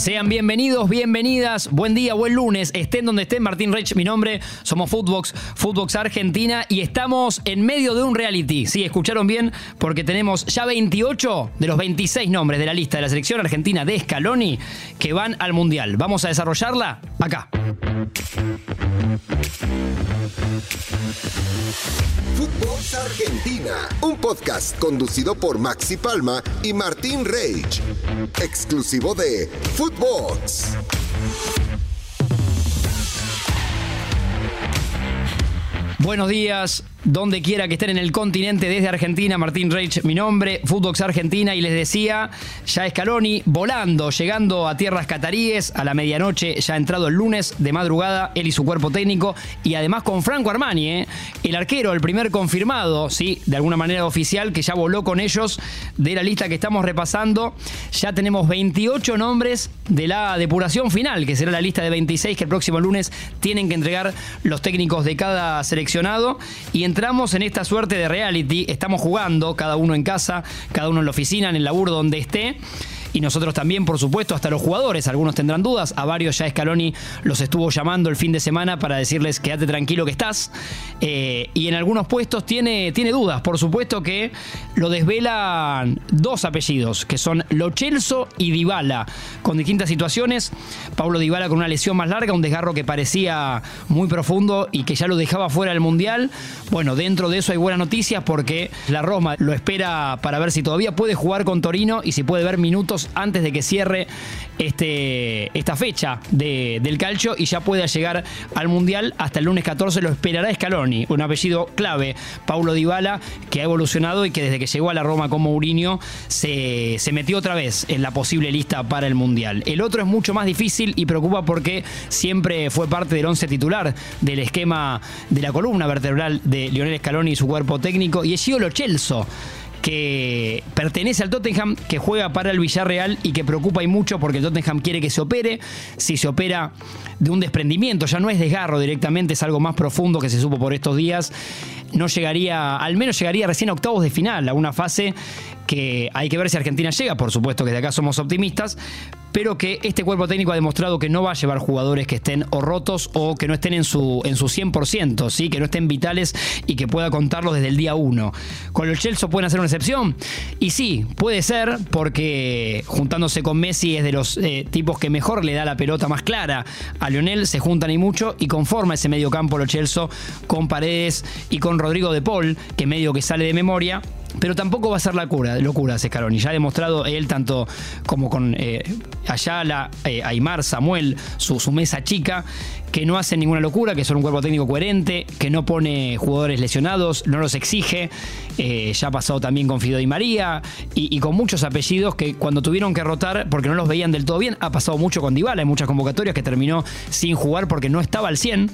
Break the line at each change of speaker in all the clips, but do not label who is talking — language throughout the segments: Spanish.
Sean bienvenidos, bienvenidas, buen día, buen lunes, estén donde estén, Martín Reich, mi nombre, somos Footbox, Footbox Argentina y estamos en medio de un reality. Sí, escucharon bien, porque tenemos ya 28 de los 26 nombres de la lista de la selección argentina de Scaloni que van al Mundial. Vamos a desarrollarla acá.
Footbox Argentina, un podcast conducido por Maxi Palma y Martín Reich, exclusivo de Footbox.
Buenos días, donde quiera que estén en el continente desde Argentina, Martín Reich, mi nombre, Footbox Argentina, y les decía, ya Scaloni volando, llegando a tierras cataríes a la medianoche, ya entrado el lunes de madrugada, él y su cuerpo técnico, y además con Franco Armani, ¿eh? el arquero, el primer confirmado, sí, de alguna manera oficial, que ya voló con ellos de la lista que estamos repasando. Ya tenemos 28 nombres de la depuración final, que será la lista de 26 que el próximo lunes tienen que entregar los técnicos de cada seleccionado. Y entramos en esta suerte de reality, estamos jugando, cada uno en casa, cada uno en la oficina, en el laburo donde esté y nosotros también, por supuesto, hasta los jugadores. Algunos tendrán dudas. A varios ya Scaloni los estuvo llamando el fin de semana para decirles quédate tranquilo que estás. Eh, y en algunos puestos tiene, tiene dudas. Por supuesto que lo desvelan dos apellidos, que son Lochelso y Dybala, con distintas situaciones. Pablo Dybala con una lesión más larga, un desgarro que parecía muy profundo y que ya lo dejaba fuera del Mundial. Bueno, dentro de eso hay buenas noticias porque la Roma lo espera para ver si todavía puede jugar con Torino y si puede ver minutos antes de que cierre este, esta fecha del calcio y ya pueda llegar al Mundial. Hasta el lunes 14 lo esperará Scaloni, un apellido clave, Paulo Dybala, que ha evolucionado y que desde que llegó a la Roma con Mourinho se, se metió otra vez en la posible lista para el Mundial. El otro es mucho más difícil y preocupa porque siempre fue parte del once titular del esquema de la columna vertebral de Lionel Scaloni y su cuerpo técnico, y es Gio Lo Celso que pertenece al Tottenham, que juega para el Villarreal y que preocupa y mucho porque el Tottenham quiere que se opere. Si se opera de un desprendimiento, ya no es desgarro directamente, es algo más profundo que se supo por estos días. No llegaría, al menos llegaría recién a octavos de final, a una fase que hay que ver si Argentina llega, por supuesto que de acá somos optimistas, pero que este cuerpo técnico ha demostrado que no va a llevar jugadores que estén o rotos o que no estén en su, en su 100%, ¿sí? que no estén vitales y que pueda contarlos desde el día 1. ¿Con los Chelsea pueden hacer una excepción? Y sí, puede ser, porque juntándose con Messi es de los eh, tipos que mejor le da la pelota más clara a Lionel, se juntan y mucho y conforma ese medio campo los Chelsea con Paredes y con Rodrigo de Paul, que medio que sale de memoria pero tampoco va a ser la cura, locura Scaloni. Ya ha demostrado él, tanto como con eh, Ayala, eh, Aymar, Samuel, su, mesa chica, que no hace ninguna locura, que son un cuerpo técnico coherente, que no pone jugadores lesionados, no los exige. Eh, ya ha pasado también con Fido y María y, y, con muchos apellidos que cuando tuvieron que rotar porque no los veían del todo bien, ha pasado mucho con Dybala en muchas convocatorias que terminó sin jugar porque no estaba al 100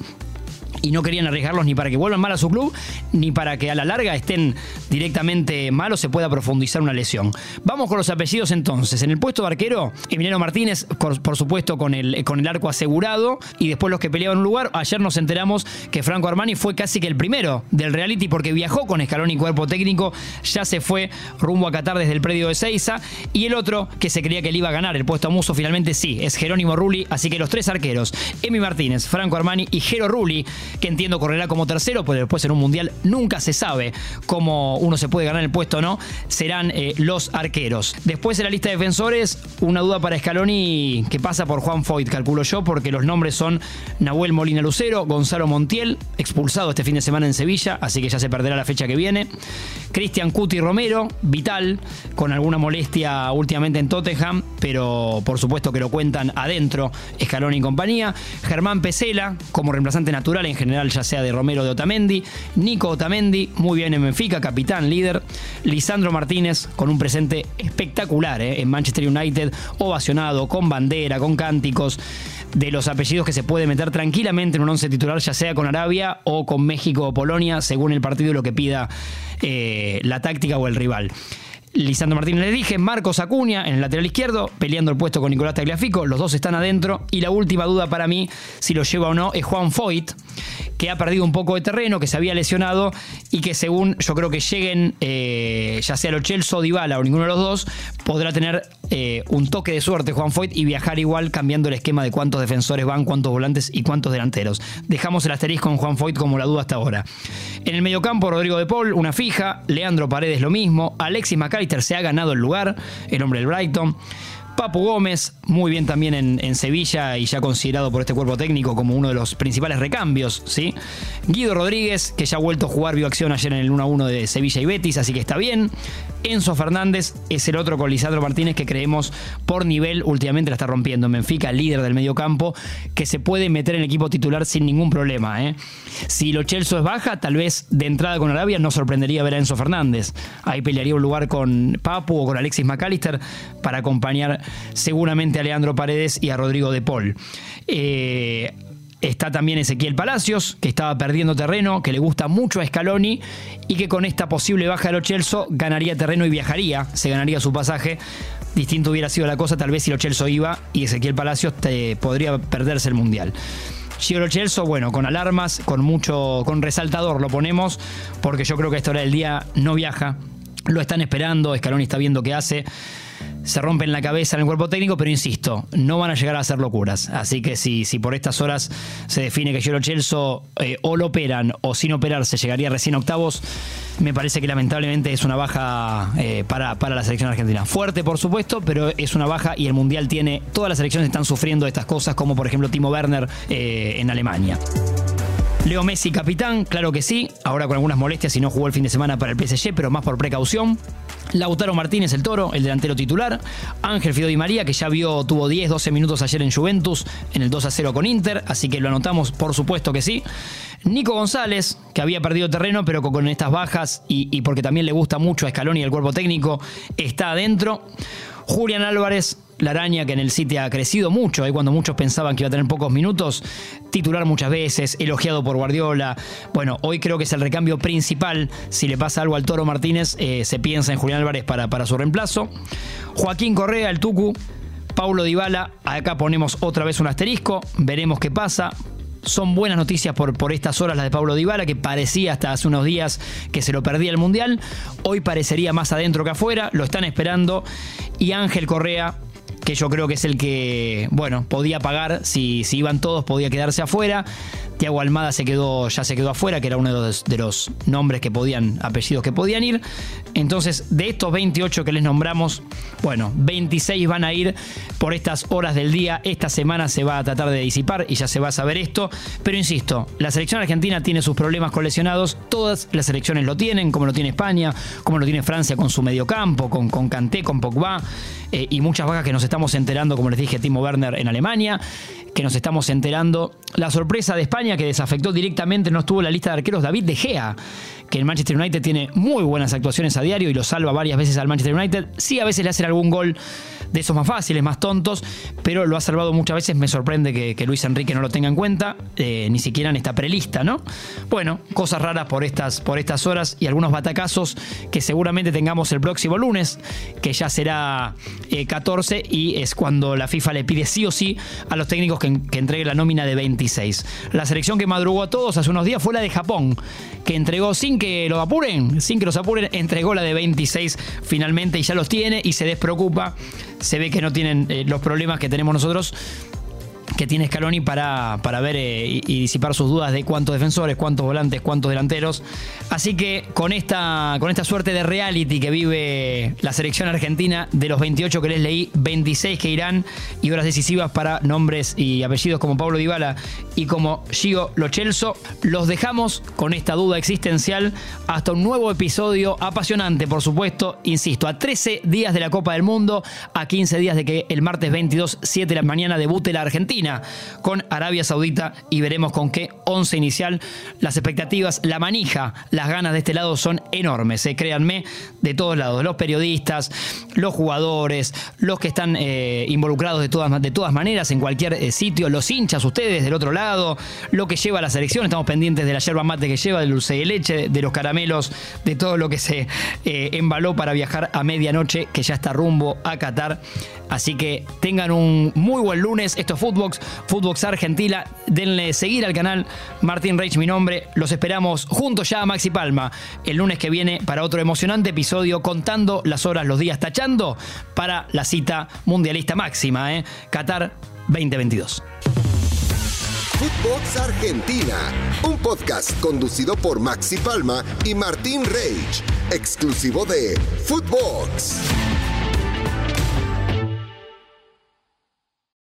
y no querían arriesgarlos ni para que vuelvan mal a su club, ni para que a la larga estén directamente malos, se pueda profundizar una lesión. Vamos con los apellidos entonces. En el puesto de arquero, Emiliano Martínez, por supuesto con el, con el arco asegurado, y después los que peleaban un lugar. Ayer nos enteramos que Franco Armani fue casi que el primero del reality porque viajó con escalón y cuerpo técnico, ya se fue rumbo a Qatar desde el predio de Seiza, y el otro que se creía que le iba a ganar el puesto a Muso, finalmente sí, es Jerónimo Rulli, así que los tres arqueros, Emi Martínez, Franco Armani y Jero Rulli, que entiendo correrá como tercero, pero después en un mundial nunca se sabe cómo uno se puede ganar el puesto o no, serán eh, los arqueros. Después en la lista de defensores, una duda para Scaloni que pasa por Juan Foyt, calculo yo, porque los nombres son Nahuel Molina Lucero, Gonzalo Montiel, expulsado este fin de semana en Sevilla, así que ya se perderá la fecha que viene. Cristian Cuti Romero, vital, con alguna molestia últimamente en Tottenham, pero por supuesto que lo cuentan adentro Scaloni y compañía. Germán Pesela, como reemplazante natural en general, ya sea de Romero de Otamendi. Nico Otamendi, muy bien en Benfica, capitán, líder. Lisandro Martínez, con un presente espectacular eh, en Manchester United, ovacionado, con bandera, con cánticos de los apellidos que se puede meter tranquilamente en un once titular, ya sea con Arabia o con México o Polonia, según el partido y lo que pida eh, la táctica o el rival. Lisandro Martínez le dije, Marcos Acuña en el lateral izquierdo, peleando el puesto con Nicolás Tagliafico, los dos están adentro. Y la última duda para mí, si lo lleva o no, es Juan Foyt, que ha perdido un poco de terreno, que se había lesionado y que según yo creo que lleguen, eh, ya sea los Chelsea o Dybala o ninguno de los dos, podrá tener eh, un toque de suerte Juan Foyt y viajar igual cambiando el esquema de cuántos defensores van, cuántos volantes y cuántos delanteros. Dejamos el asterisco con Juan Foyt como la duda hasta ahora. En el mediocampo, Rodrigo de Paul, una fija. Leandro Paredes, lo mismo. Alexis McAllister se ha ganado el lugar, el hombre del Brighton. Papu Gómez, muy bien también en, Sevilla y ya considerado por este cuerpo técnico como uno de los principales recambios, ¿sí? Guido Rodríguez, que ya ha vuelto a jugar vio acción ayer en el 1-1 de Sevilla y Betis, así que está bien. Enzo Fernández es el otro con Lisandro Martínez que creemos por nivel últimamente la está rompiendo en Benfica, líder del mediocampo, que se puede meter en equipo titular sin ningún problema. ¿eh? Si lo Chelsea es baja, tal vez de entrada con Arabia no sorprendería ver a Enzo Fernández. Ahí pelearía un lugar con Papu o con Alexis McAllister para acompañar seguramente a Leandro Paredes y a Rodrigo de Paul. Eh, está también Ezequiel Palacios, que estaba perdiendo terreno, que le gusta mucho a Scaloni y que con esta posible baja de los Chelsea ganaría terreno y viajaría, se ganaría su pasaje. Distinto hubiera sido la cosa tal vez si los Chelsea iba y Ezequiel Palacios te, podría perderse el Mundial. Giro Chelsea, bueno, con alarmas, con mucho, con resaltador lo ponemos, porque yo creo que a esta hora del día no viaja. Lo están esperando, Scaloni está viendo qué hace se rompen la cabeza en el cuerpo técnico, pero insisto, no van a llegar a hacer locuras. Así que si, si por estas horas se define que Giorgio Chelso eh, o lo operan o sin operarse llegaría recién octavos, me parece que lamentablemente es una baja eh, para, la selección argentina. Fuerte, por supuesto, pero es una baja y el Mundial tiene, todas las selecciones están sufriendo estas cosas, como por ejemplo Timo Werner eh, en Alemania. Leo Messi, capitán, claro que sí, ahora con algunas molestias y no jugó el fin de semana para el PSG, pero más por precaución. Lautaro Martínez, el toro, el delantero titular. Ángel Fido Di María, que ya vio, tuvo 10, 12 minutos ayer en Juventus, en el 2 a 0 con Inter, así que lo anotamos, por supuesto que sí. Nico González, que había perdido terreno, pero con estas bajas y, porque también le gusta mucho a Scaloni y el cuerpo técnico, está adentro. Julián Álvarez, la araña que en el City ha crecido mucho, ahí cuando muchos pensaban que iba a tener pocos minutos, titular muchas veces, elogiado por Guardiola. Bueno, hoy creo que es el recambio principal. Si le pasa algo al Toro Martínez, eh, se piensa en Julián Álvarez para, para su reemplazo. Joaquín Correa, el Tucu. Paulo Dybala, acá ponemos otra vez un asterisco, veremos qué pasa son buenas noticias por, por estas horas las de Pablo Dybala, que parecía hasta hace unos días que se lo perdía el Mundial. Hoy parecería más adentro que afuera, lo están esperando. Y Ángel Correa, que yo creo que es el que, bueno, podía pagar, si, si iban todos podía quedarse afuera. Tiago Almada se quedó, ya se quedó afuera, que era uno de los, nombres que podían, apellidos que podían ir. Entonces, de estos 28 que les nombramos, bueno, 26 van a ir por estas horas del día. Esta semana se va a tratar de disipar y ya se va a saber esto. Pero insisto, la selección argentina tiene sus problemas con lesionados. Todas las selecciones lo tienen, como lo tiene España, como lo tiene Francia con su mediocampo, con, con Kanté, con Pogba. Eh, y muchas bajas que nos estamos enterando, como les dije, Timo Werner en Alemania, que nos estamos enterando. La sorpresa de España que desafectó directamente, no estuvo en la lista de arqueros David De Gea, que el Manchester United tiene muy buenas actuaciones a diario y lo salva varias veces al Manchester United. Sí, a veces le hacen algún gol de esos más fáciles, más tontos, pero lo ha salvado muchas veces. Me sorprende que, Luis Enrique no lo tenga en cuenta, eh, ni siquiera en esta prelista, ¿no? Bueno, cosas raras por estas, por estas horas y algunos batacazos que seguramente tengamos el próximo lunes, que ya será 14 eh, y es cuando la FIFA le pide sí o sí a los técnicos que, que entregue la nómina de 26. La selección que madrugó a todos hace unos días fue la de Japón, que entregó sin que lo apuren, sin que los apuren, entregó la de 26 finalmente y ya los tiene y se despreocupa. Se ve que no tienen eh, los problemas que tenemos nosotros que tiene Scaloni para, para ver eh, y, disipar sus dudas de cuántos defensores, cuántos volantes, cuántos delanteros. Así que con esta, con esta suerte de reality que vive la selección argentina, de los 28 que les leí, 26 que irán y horas decisivas para nombres y apellidos como Pablo Dybala y como Gio Lochelso, los dejamos con esta duda existencial hasta un nuevo episodio apasionante, por supuesto, insisto, a 13 días de la Copa del Mundo, a 15 días de que el martes 22, 7 de la mañana debute la Argentina con Arabia Saudita y veremos con qué once inicial. Las expectativas, la manija, las ganas de este lado son enormes, eh, créanme, de todos lados. Los periodistas, los jugadores, los que están eh, involucrados de todas, de todas maneras en cualquier eh, sitio, los hinchas, ustedes del otro lado, lo que lleva la selección. Estamos pendientes de la yerba mate que lleva, del dulce de leche, de los caramelos, de todo lo que se embaló para viajar a medianoche, que ya está rumbo a Qatar. Así que tengan un muy buen lunes. Esto es Footbox Footbox, Argentina. Denle seguir al canal Martín Reich, mi nombre. Los esperamos juntos ya a Maxi Palma el lunes que viene para otro emocionante episodio contando las horas, los días, tachando para la cita mundialista máxima, ¿eh? Qatar 2022.
Footbox Argentina, un podcast conducido por Maxi Palma y Martín Reich, exclusivo de Footbox.